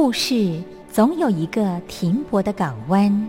故事总有一个停泊的港湾。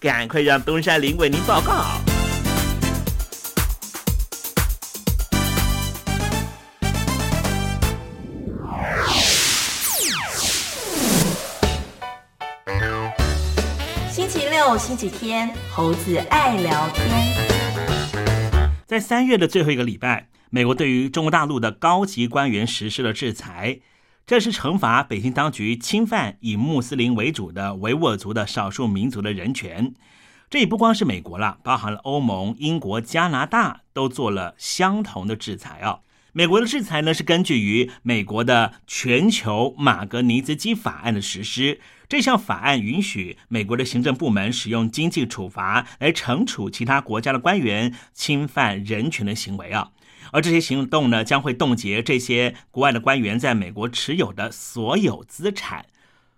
赶快让东山林为您报告。星期六、星期天，猴子爱聊天。在三月的最后一个礼拜，美国对于中国大陆的高级官员实施了制裁，这是惩罚北京当局侵犯以穆斯林为主的维吾尔族的少数民族的人权。这也不光是美国了，包含了欧盟、英国、加拿大都做了相同的制裁啊。美国的制裁呢，是根据于美国的全球马格尼兹基法案的实施。这项法案允许美国的行政部门使用经济处罚来惩处其他国家的官员侵犯人权的行为啊。而这些行动呢，将会冻结这些国外的官员在美国持有的所有资产。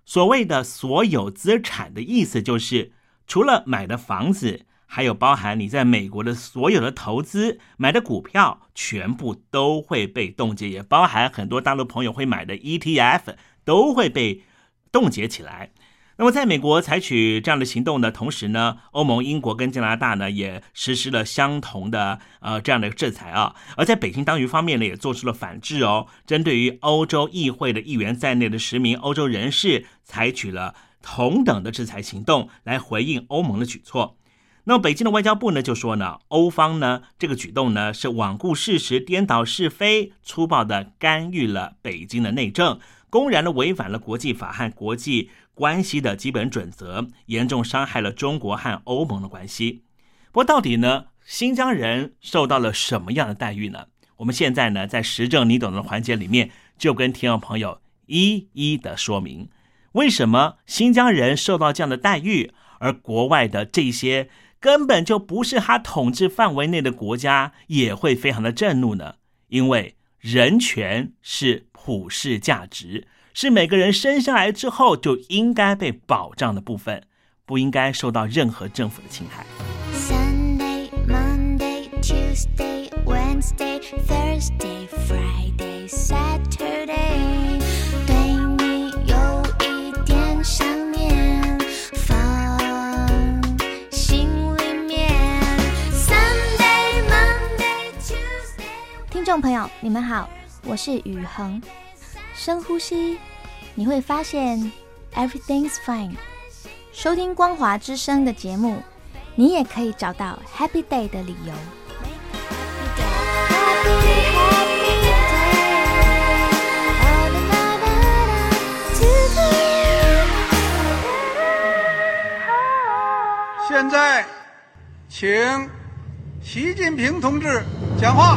所谓的所有资产的意思就是，除了买的房子，还有包含你在美国的所有的投资、买的股票，全部都会被冻结，也包含很多大陆朋友会买的 ETF 都会被冻结起来。那么，在美国采取这样的行动的同时呢，欧盟、英国跟加拿大呢也实施了相同的呃这样的制裁啊。而在北京当局方面呢，也做出了反制哦，针对于欧洲议会的议员在内的十名欧洲人士，采取了同等的制裁行动来回应欧盟的举措。那么，北京的外交部呢就说呢，欧方呢这个举动呢是罔顾事实、颠倒是非、粗暴的干预了北京的内政，公然的违反了国际法和国际。关系的基本准则，严重伤害了中国和欧盟的关系。不过，到底呢，新疆人受到了什么样的待遇呢？我们现在呢，在时政你懂的环节里面，就跟听众朋友一一的说明，为什么新疆人受到这样的待遇，而国外的这些根本就不是他统治范围内的国家，也会非常的震怒呢？因为人权是普世价值。是每个人生下来之后就应该被保障的部分，不应该受到任何政府的侵害。Sunday, Monday, Tuesday, Wednesday, Thursday, Friday, Saturday，对你有一点想念，放心里面。Sunday, Monday, Tuesday。听众朋友，你们好，我是雨恒。深呼吸，你会发现 everything's fine。收听光华之声的节目，你也可以找到 happy day 的理由。现在，请习近平同志讲话。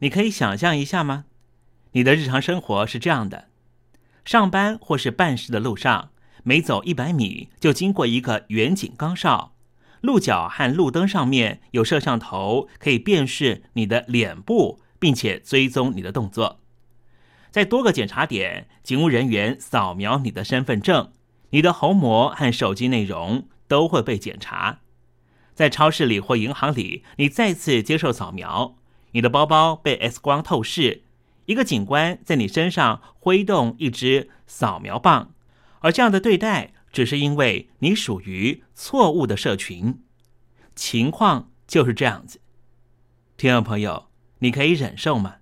你可以想象一下吗？你的日常生活是这样的：上班或是办事的路上，每走一百米就经过一个远景岗哨，路角和路灯上面有摄像头，可以辨识你的脸部，并且追踪你的动作。在多个检查点，警务人员扫描你的身份证，你的虹膜和手机内容都会被检查。在超市里或银行里，你再次接受扫描。你的包包被 X 光透视，一个警官在你身上挥动一支扫描棒，而这样的对待只是因为你属于错误的社群，情况就是这样子。听众朋友，你可以忍受吗？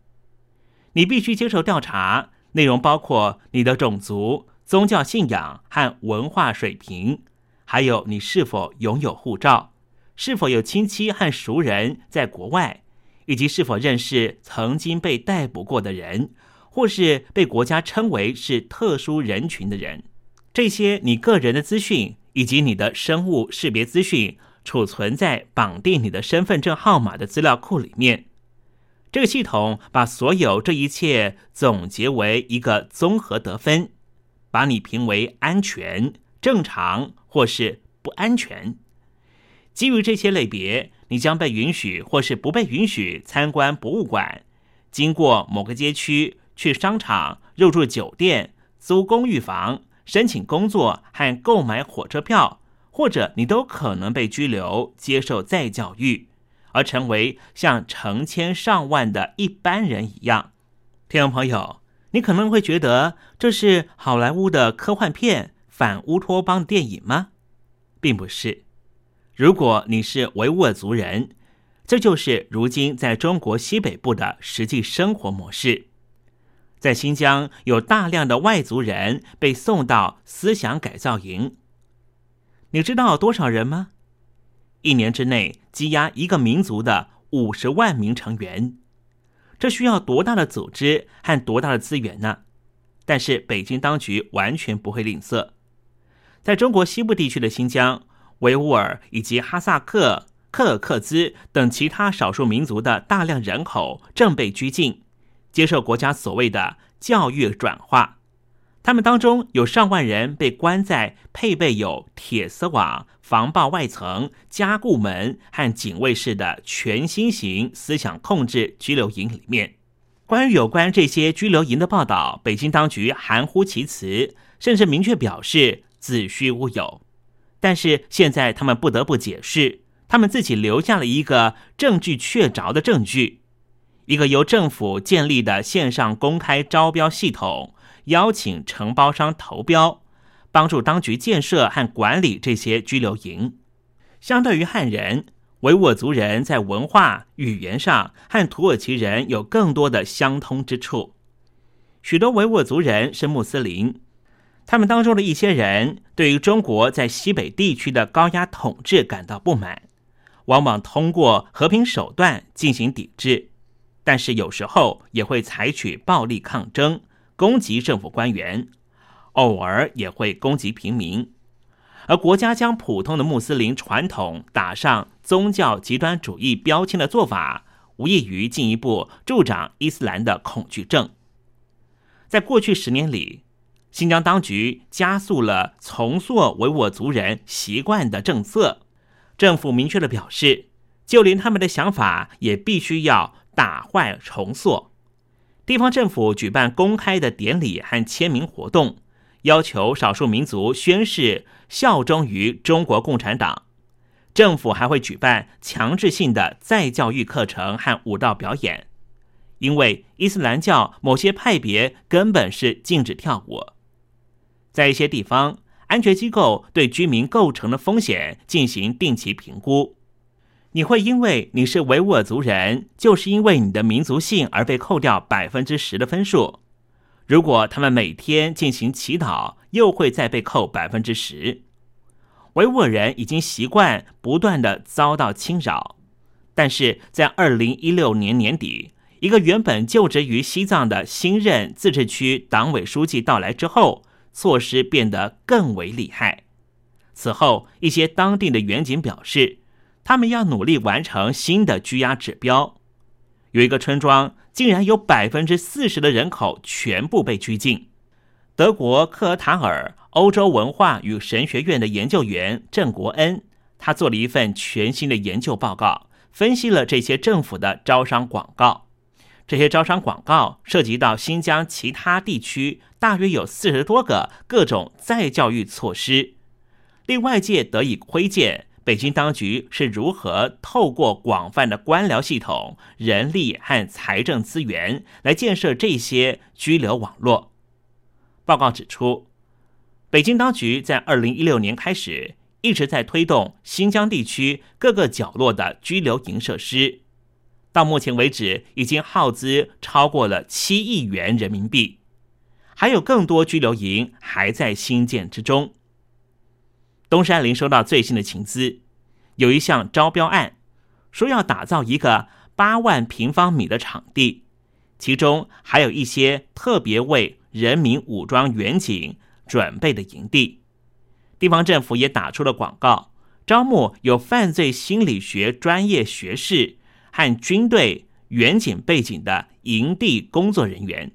你必须接受调查，内容包括你的种族、宗教信仰和文化水平，还有你是否拥有护照，是否有亲戚和熟人在国外。以及是否认识曾经被逮捕过的人，或是被国家称为是特殊人群的人，这些你个人的资讯以及你的生物识别资讯储存在绑定你的身份证号码的资料库里面。这个系统把所有这一切总结为一个综合得分，把你评为安全、正常或是不安全。基于这些类别。你将被允许或是不被允许参观博物馆，经过某个街区，去商场，入住酒店，租公寓房，申请工作和购买火车票，或者你都可能被拘留，接受再教育，而成为像成千上万的一般人一样。听众朋友，你可能会觉得这是好莱坞的科幻片、反乌托邦电影吗？并不是。如果你是维吾尔族人，这就是如今在中国西北部的实际生活模式。在新疆，有大量的外族人被送到思想改造营。你知道多少人吗？一年之内积压一个民族的五十万名成员，这需要多大的组织和多大的资源呢？但是北京当局完全不会吝啬，在中国西部地区的新疆。维吾尔以及哈萨克、克尔克孜等其他少数民族的大量人口正被拘禁，接受国家所谓的教育转化。他们当中有上万人被关在配备有铁丝网、防爆外层、加固门和警卫室的全新型思想控制拘留营里面。关于有关这些拘留营的报道，北京当局含糊其辞，甚至明确表示子虚乌有。但是现在他们不得不解释，他们自己留下了一个证据确凿的证据，一个由政府建立的线上公开招标系统，邀请承包商投标，帮助当局建设和管理这些拘留营。相对于汉人，维吾尔族人在文化语言上和土耳其人有更多的相通之处。许多维吾尔族人是穆斯林。他们当中的一些人对于中国在西北地区的高压统治感到不满，往往通过和平手段进行抵制，但是有时候也会采取暴力抗争，攻击政府官员，偶尔也会攻击平民。而国家将普通的穆斯林传统打上宗教极端主义标签的做法，无异于进一步助长伊斯兰的恐惧症。在过去十年里。新疆当局加速了重塑维吾尔族人习惯的政策，政府明确的表示，就连他们的想法也必须要打坏重塑。地方政府举办公开的典礼和签名活动，要求少数民族宣誓效忠于中国共产党。政府还会举办强制性的再教育课程和舞蹈表演，因为伊斯兰教某些派别根本是禁止跳舞。在一些地方，安全机构对居民构成的风险进行定期评估。你会因为你是维吾尔族人，就是因为你的民族性而被扣掉百分之十的分数。如果他们每天进行祈祷，又会再被扣百分之十。维吾尔人已经习惯不断的遭到侵扰，但是在二零一六年年底，一个原本就职于西藏的新任自治区党委书记到来之后，措施变得更为厉害。此后，一些当地的远景表示。他们要努力完成新的居压指标。有一个村庄竟然有百分之四十的人口全部被拘禁。德国克尔塔尔欧洲文化与神学院的研究员郑国恩，他做了一份全新的研究报告，分析了这些政府的招商广告。这些招商广告涉及到新疆其他地区，大约有四十多个各种再教育措施，令外界得以窥见。北京当局是如何透过广泛的官僚系统、人力和财政资源来建设这些拘留网络？报告指出，北京当局在二零一六年开始一直在推动新疆地区各个角落的拘留营设施，到目前为止已经耗资超过了七亿元人民币，还有更多拘留营还在兴建之中。东山林收到最新的情资，有一项招标案，说要打造一个八万平方米的场地，其中还有一些特别为人民武装远警准备的营地。地方政府也打出了广告，招募有犯罪心理学专业学士和军队远景背景的营地工作人员。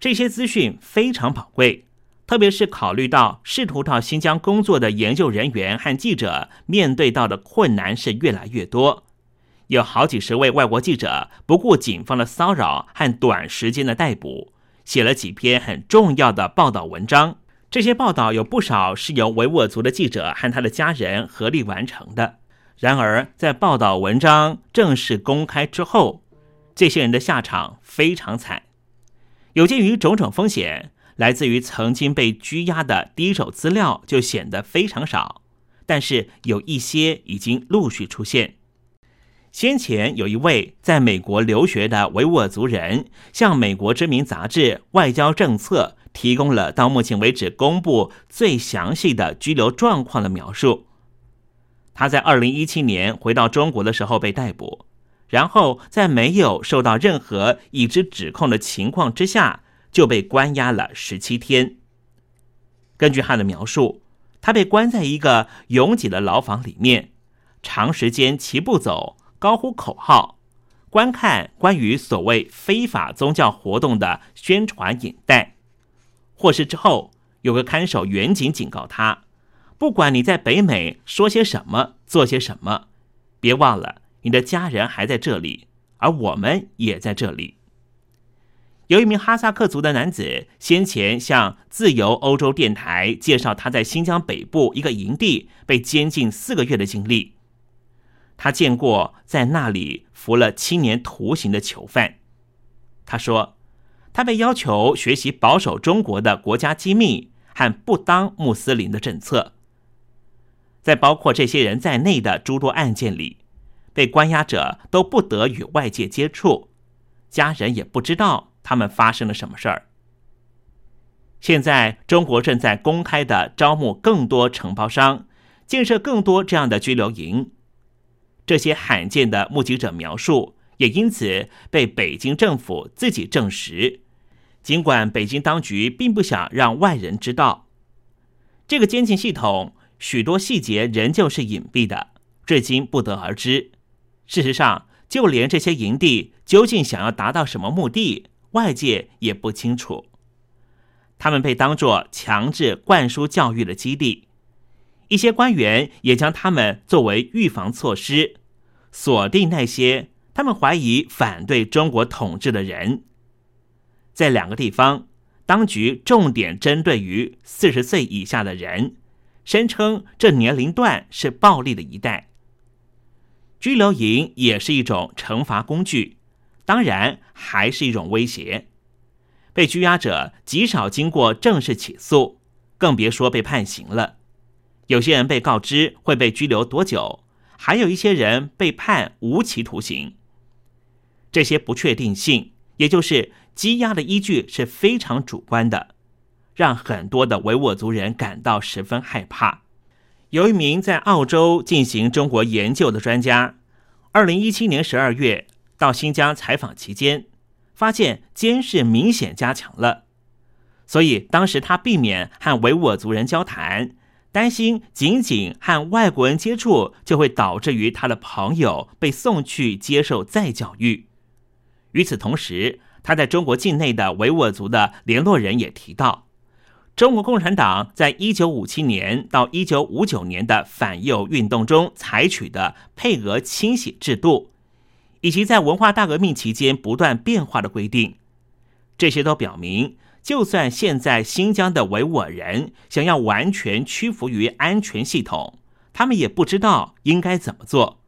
这些资讯非常宝贵。特别是考虑到试图到新疆工作的研究人员和记者面对到的困难是越来越多，有好几十位外国记者不顾警方的骚扰和短时间的逮捕，写了几篇很重要的报道文章。这些报道有不少是由维吾尔族的记者和他的家人合力完成的。然而，在报道文章正式公开之后，这些人的下场非常惨。有鉴于种种风险。来自于曾经被拘押的第一手资料就显得非常少，但是有一些已经陆续出现。先前有一位在美国留学的维吾尔族人，向美国知名杂志《外交政策》提供了到目前为止公布最详细的拘留状况的描述。他在二零一七年回到中国的时候被逮捕，然后在没有受到任何已知指控的情况之下。就被关押了十七天。根据他的描述，他被关在一个拥挤的牢房里面，长时间齐步走，高呼口号，观看关于所谓非法宗教活动的宣传影带。获释之后，有个看守远警警告他：，不管你在北美说些什么，做些什么，别忘了你的家人还在这里，而我们也在这里。有一名哈萨克族的男子先前向自由欧洲电台介绍他在新疆北部一个营地被监禁四个月的经历。他见过在那里服了七年徒刑的囚犯。他说，他被要求学习保守中国的国家机密和不当穆斯林的政策。在包括这些人在内的诸多案件里，被关押者都不得与外界接触，家人也不知道。他们发生了什么事儿？现在中国正在公开的招募更多承包商，建设更多这样的拘留营。这些罕见的目击者描述也因此被北京政府自己证实。尽管北京当局并不想让外人知道，这个监禁系统许多细节仍旧是隐蔽的，至今不得而知。事实上，就连这些营地究竟想要达到什么目的？外界也不清楚，他们被当作强制灌输教育的基地，一些官员也将他们作为预防措施，锁定那些他们怀疑反对中国统治的人。在两个地方，当局重点针对于四十岁以下的人，声称这年龄段是暴力的一代，拘留营也是一种惩罚工具，当然还是一种威胁。被拘押者极少经过正式起诉，更别说被判刑了。有些人被告知会被拘留多久，还有一些人被判无期徒刑。这些不确定性，也就是羁押的依据是非常主观的，让很多的维吾尔族人感到十分害怕。有一名在澳洲进行中国研究的专家，二零一七年十二月到新疆采访期间，发现监视明显加强了，所以当时他避免和维吾尔族人交谈。担心仅仅和外国人接触就会导致于他的朋友被送去接受再教育。与此同时，他在中国境内的维吾尔族的联络人也提到，中国共产党在一九五七年到一九五九年的反右运动中采取的配额清洗制度，以及在文化大革命期间不断变化的规定，这些都表明。就算现在新疆的维吾尔人想要完全屈服于安全系统，他们也不知道应该怎么做。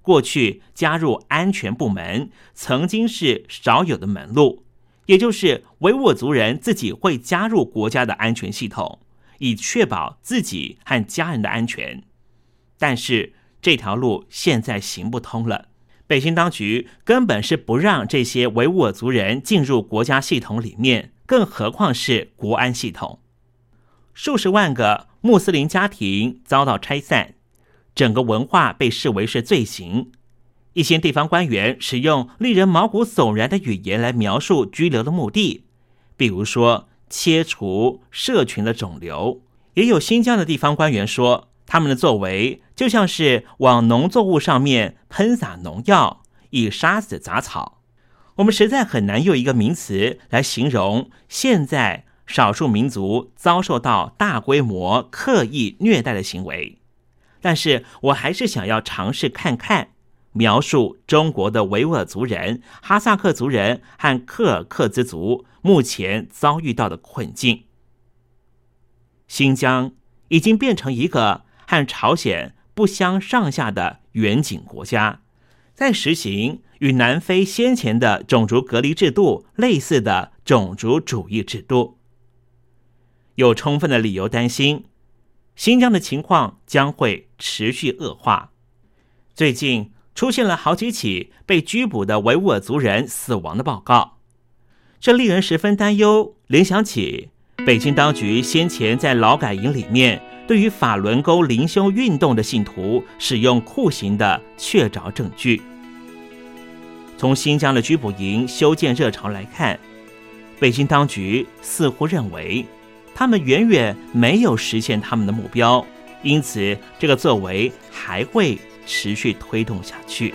过去加入安全部门曾经是少有的门路，也就是维吾尔族人自己会加入国家的安全系统，以确保自己和家人的安全。但是这条路现在行不通了。北京当局根本是不让这些维吾尔族人进入国家系统里面，更何况是国安系统。数十万个穆斯林家庭遭到拆散，整个文化被视为是罪行。一些地方官员使用令人毛骨悚然的语言来描述拘留的目的，比如说切除社群的肿瘤。也有新疆的地方官员说。他们的作为就像是往农作物上面喷洒农药，以杀死杂草。我们实在很难用一个名词来形容现在少数民族遭受到大规模刻意虐待的行为。但是我还是想要尝试看看，描述中国的维吾尔族人、哈萨克族人和柯尔克孜族目前遭遇到的困境。新疆已经变成一个。和朝鲜不相上下的远景国家，在实行与南非先前的种族隔离制度类似的种族主义制度，有充分的理由担心新疆的情况将会持续恶化。最近出现了好几起被拘捕的维吾尔族人死亡的报告，这令人十分担忧。联想起北京当局先前在劳改营里面。对于法轮功灵修运动的信徒使用酷刑的确凿证据，从新疆的拘捕营修建热潮来看，北京当局似乎认为他们远远没有实现他们的目标，因此这个作为还会持续推动下去。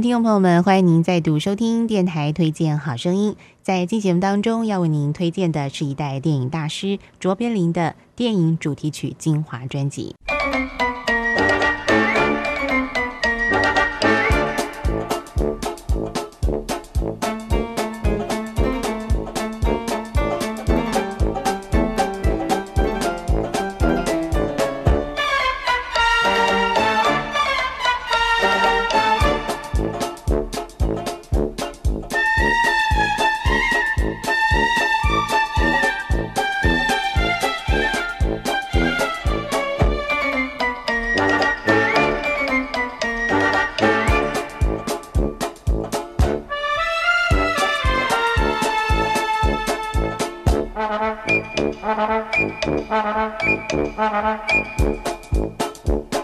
听众朋友们，欢迎您再度收听电台推荐好声音。在今节目当中，要为您推荐的是一代电影大师卓别林的电影主题曲精华专辑。Thank you.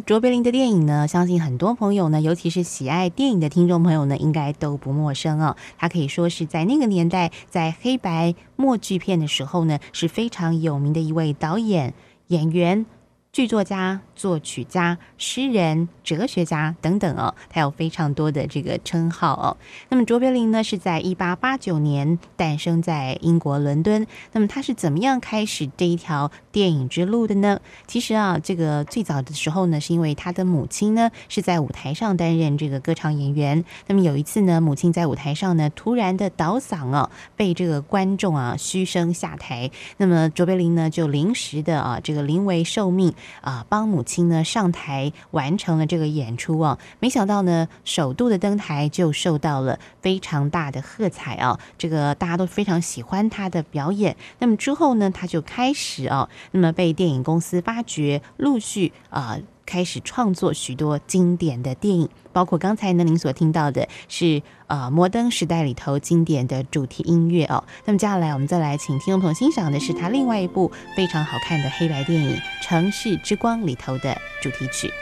卓别林的电影呢，相信很多朋友呢，尤其是喜爱电影的听众朋友呢，应该都不陌生哦。他可以说是在那个年代，在黑白默剧片的时候呢，是非常有名的一位导演、演员、剧作家。作曲家、诗人、哲学家等等哦，他有非常多的这个称号哦。那么卓别林呢，是在一八八九年诞生在英国伦敦。那么他是怎么样开始这一条电影之路的呢？其实啊，这个最早的时候呢，是因为他的母亲呢是在舞台上担任这个歌唱演员。那么有一次呢，母亲在舞台上呢突然的倒嗓哦，被这个观众啊嘘声下台。那么卓别林呢就临时的啊这个临危受命啊帮母亲。亲呢上台完成了这个演出啊，没想到呢首度的登台就受到了非常大的喝彩啊，这个大家都非常喜欢他的表演。那么之后呢，他就开始啊，那么被电影公司发掘，陆续啊。开始创作许多经典的电影，包括刚才呢您所听到的是呃摩登时代里头经典的主题音乐哦。那么接下来我们再来请听众朋友欣赏的是他另外一部非常好看的黑白电影《城市之光》里头的主题曲。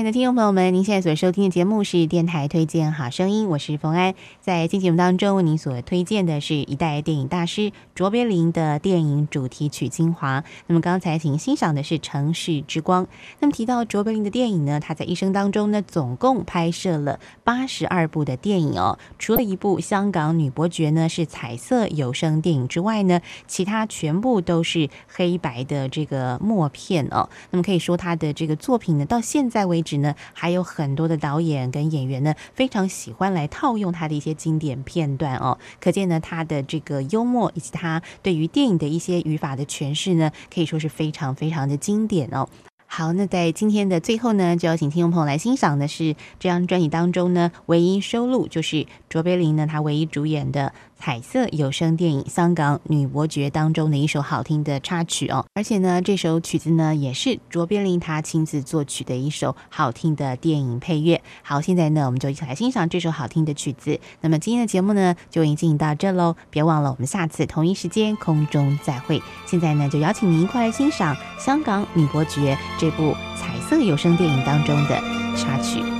亲爱的听众朋友们，您现在所收听的节目是电台推荐好声音，我是冯安。在今节目当中，为您所推荐的是一代电影大师卓别林的电影主题曲精华。那么刚才请欣赏的是《城市之光》。那么提到卓别林的电影呢，他在一生当中呢，总共拍摄了八十二部的电影哦。除了一部《香港女伯爵》呢是彩色有声电影之外呢，其他全部都是黑白的这个默片哦。那么可以说他的这个作品呢，到现在为止呢，还有很多的导演跟演员呢，非常喜欢来套用他的一些经典片段哦。可见呢，他的这个幽默以及他对于电影的一些语法的诠释呢，可以说是非常非常的经典哦。好，那在今天的最后呢，就要请听众朋友来欣赏的是这张专辑当中呢，唯一收录就是卓别林呢他唯一主演的彩色有声电影《香港女伯爵》当中的一首好听的插曲哦。而且呢，这首曲子呢也是卓别林他亲自作曲的一首好听的电影配乐。好，现在呢，我们就一起来欣赏这首好听的曲子。那么今天的节目呢，就已经进行到这喽。别忘了，我们下次同一时间空中再会。现在呢，就邀请您一块来欣赏《香港女伯爵》。这部彩色有声电影当中的插曲。